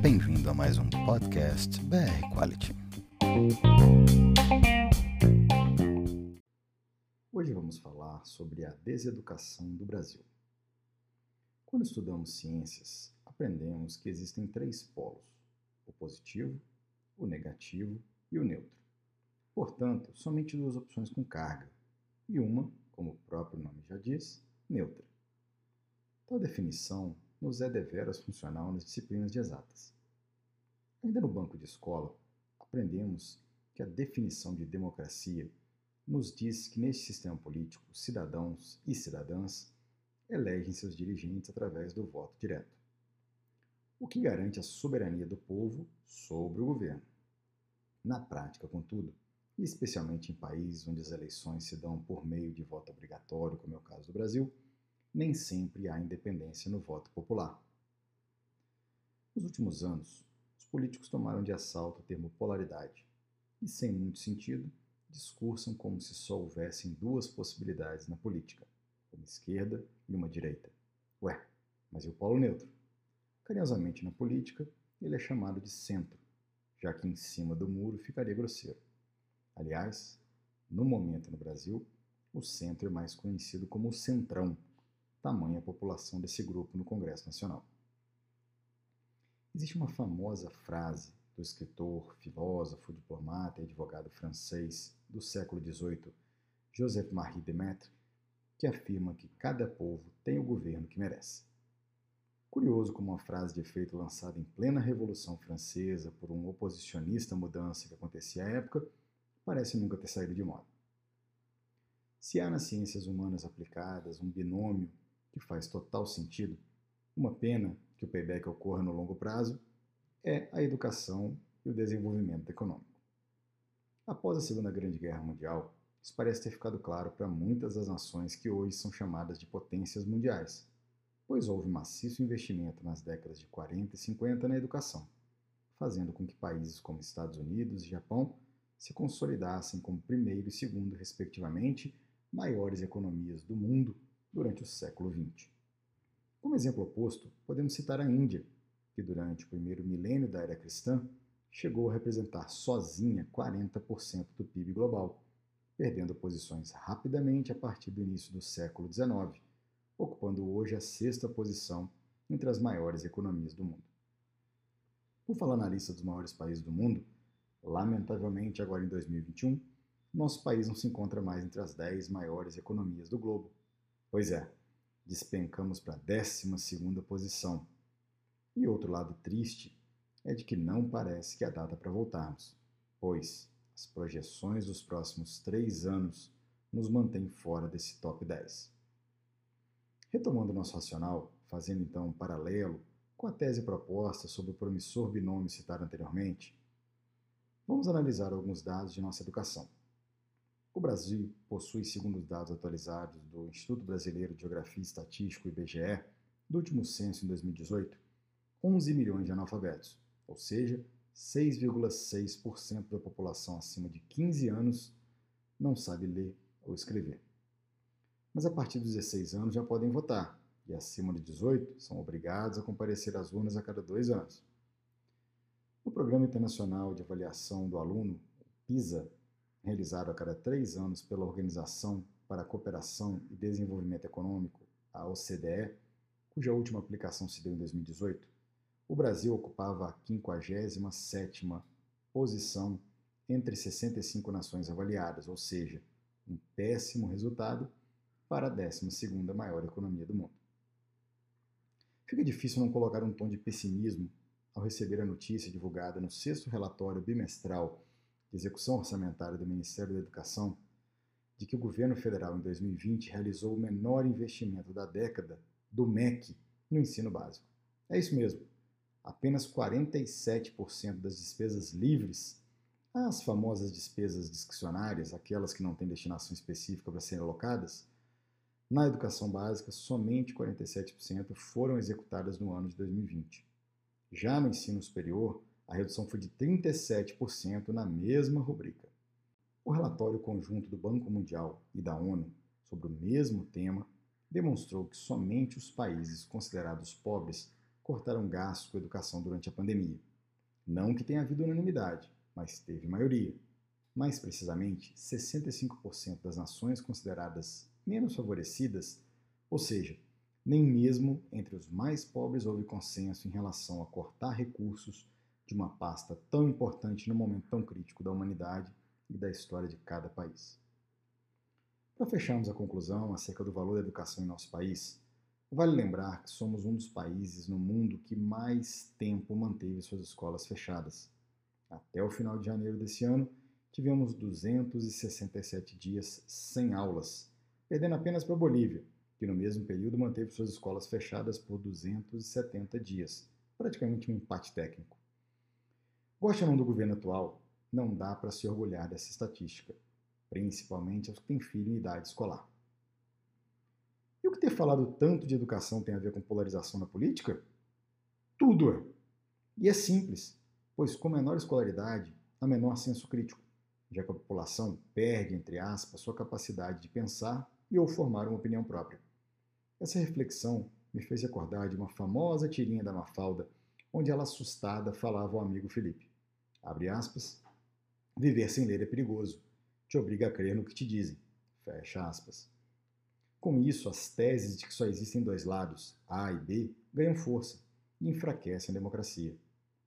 Bem-vindo a mais um podcast BR Quality. Hoje vamos falar sobre a deseducação do Brasil. Quando estudamos ciências, aprendemos que existem três polos: o positivo, o negativo e o neutro. Portanto, somente duas opções com carga, e uma, como o próprio nome já diz, neutra. Tal definição nos é deveras funcional nas disciplinas de exatas. Ainda no banco de escola, aprendemos que a definição de democracia nos diz que neste sistema político, cidadãos e cidadãs elegem seus dirigentes através do voto direto, o que garante a soberania do povo sobre o governo. Na prática, contudo, e especialmente em países onde as eleições se dão por meio de voto obrigatório, como é o caso do Brasil, nem sempre há independência no voto popular. Nos últimos anos, os políticos tomaram de assalto o termo polaridade e, sem muito sentido, discursam como se só houvessem duas possibilidades na política, uma esquerda e uma direita. Ué, mas e o polo neutro? Carinhosamente na política, ele é chamado de centro, já que em cima do muro ficaria grosseiro. Aliás, no momento no Brasil, o centro é mais conhecido como o centrão, tamanha a população desse grupo no Congresso Nacional. Existe uma famosa frase do escritor, filósofo, diplomata e advogado francês do século XVIII, Joseph-Marie Demetre, que afirma que cada povo tem o governo que merece. Curioso como uma frase de efeito lançada em plena Revolução Francesa por um oposicionista à mudança que acontecia à época, parece nunca ter saído de moda. Se há nas ciências humanas aplicadas um binômio que faz total sentido, uma pena que o payback ocorra no longo prazo, é a educação e o desenvolvimento econômico. Após a Segunda Grande Guerra Mundial, isso parece ter ficado claro para muitas das nações que hoje são chamadas de potências mundiais, pois houve maciço investimento nas décadas de 40 e 50 na educação, fazendo com que países como Estados Unidos e Japão se consolidassem como primeiro e segundo, respectivamente, maiores economias do mundo durante o século XX. Como exemplo oposto, podemos citar a Índia, que durante o primeiro milênio da era cristã chegou a representar sozinha 40% do PIB global, perdendo posições rapidamente a partir do início do século XIX, ocupando hoje a sexta posição entre as maiores economias do mundo. Por falar na lista dos maiores países do mundo, Lamentavelmente, agora em 2021, nosso país não se encontra mais entre as 10 maiores economias do globo. Pois é, despencamos para a 12 posição. E outro lado triste é de que não parece que a data para voltarmos, pois as projeções dos próximos três anos nos mantêm fora desse top 10. Retomando nosso racional, fazendo então um paralelo com a tese proposta sobre o promissor binômio citado anteriormente, Vamos analisar alguns dados de nossa educação. O Brasil possui, segundo os dados atualizados do Instituto Brasileiro de Geografia e Estatística, IBGE, do último censo em 2018, 11 milhões de analfabetos, ou seja, 6,6% da população acima de 15 anos não sabe ler ou escrever. Mas a partir dos 16 anos já podem votar, e acima de 18 são obrigados a comparecer às urnas a cada dois anos. O Programa Internacional de Avaliação do Aluno, PISA, realizado a cada três anos pela Organização para a Cooperação e Desenvolvimento Econômico, a OCDE, cuja última aplicação se deu em 2018, o Brasil ocupava a 57ª posição entre 65 nações avaliadas, ou seja, um péssimo resultado para a 12ª maior economia do mundo. Fica difícil não colocar um tom de pessimismo ao receber a notícia divulgada no sexto relatório bimestral de execução orçamentária do Ministério da Educação de que o governo federal em 2020 realizou o menor investimento da década do MEC no ensino básico. É isso mesmo. Apenas 47% das despesas livres, as famosas despesas discricionárias, aquelas que não têm destinação específica para serem alocadas, na educação básica, somente 47% foram executadas no ano de 2020. Já no ensino superior, a redução foi de 37% na mesma rubrica. O relatório conjunto do Banco Mundial e da ONU sobre o mesmo tema demonstrou que somente os países considerados pobres cortaram gastos com educação durante a pandemia. Não que tenha havido unanimidade, mas teve maioria. Mais precisamente, 65% das nações consideradas menos favorecidas, ou seja, nem mesmo entre os mais pobres houve consenso em relação a cortar recursos de uma pasta tão importante no momento tão crítico da humanidade e da história de cada país. Para fecharmos a conclusão acerca do valor da educação em nosso país, vale lembrar que somos um dos países no mundo que mais tempo manteve suas escolas fechadas. Até o final de janeiro desse ano, tivemos 267 dias sem aulas, perdendo apenas para a Bolívia, que no mesmo período manteve suas escolas fechadas por 270 dias, praticamente um empate técnico. Goste ou não do governo atual, não dá para se orgulhar dessa estatística principalmente aos que têm filho em idade escolar. E o que ter falado tanto de educação tem a ver com polarização na política? Tudo é. E é simples, pois com menor escolaridade, há menor senso crítico, já que a população perde, entre aspas, sua capacidade de pensar e ou formar uma opinião própria. Essa reflexão me fez recordar de uma famosa tirinha da Mafalda, onde ela assustada falava ao amigo Felipe, abre aspas, viver sem ler é perigoso, te obriga a crer no que te dizem. Fecha aspas. Com isso, as teses de que só existem dois lados, A e B, ganham força e enfraquecem a democracia,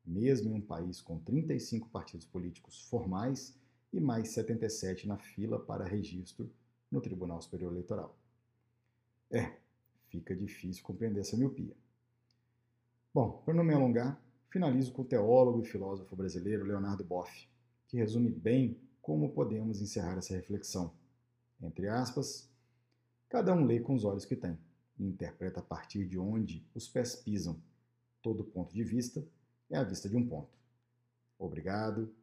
mesmo em um país com 35 partidos políticos formais e mais 77 na fila para registro no Tribunal Superior Eleitoral. É, fica difícil compreender essa miopia. Bom, para não me alongar, finalizo com o teólogo e filósofo brasileiro Leonardo Boff, que resume bem como podemos encerrar essa reflexão? Entre aspas, cada um lê com os olhos que tem e interpreta a partir de onde os pés pisam. Todo ponto de vista é a vista de um ponto. Obrigado,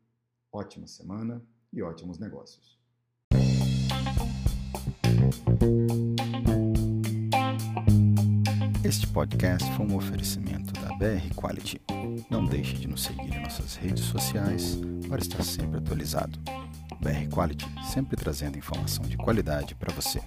ótima semana e ótimos negócios. Este podcast foi um oferecimento BR Quality. Não deixe de nos seguir em nossas redes sociais para estar sempre atualizado. BR Quality, sempre trazendo informação de qualidade para você.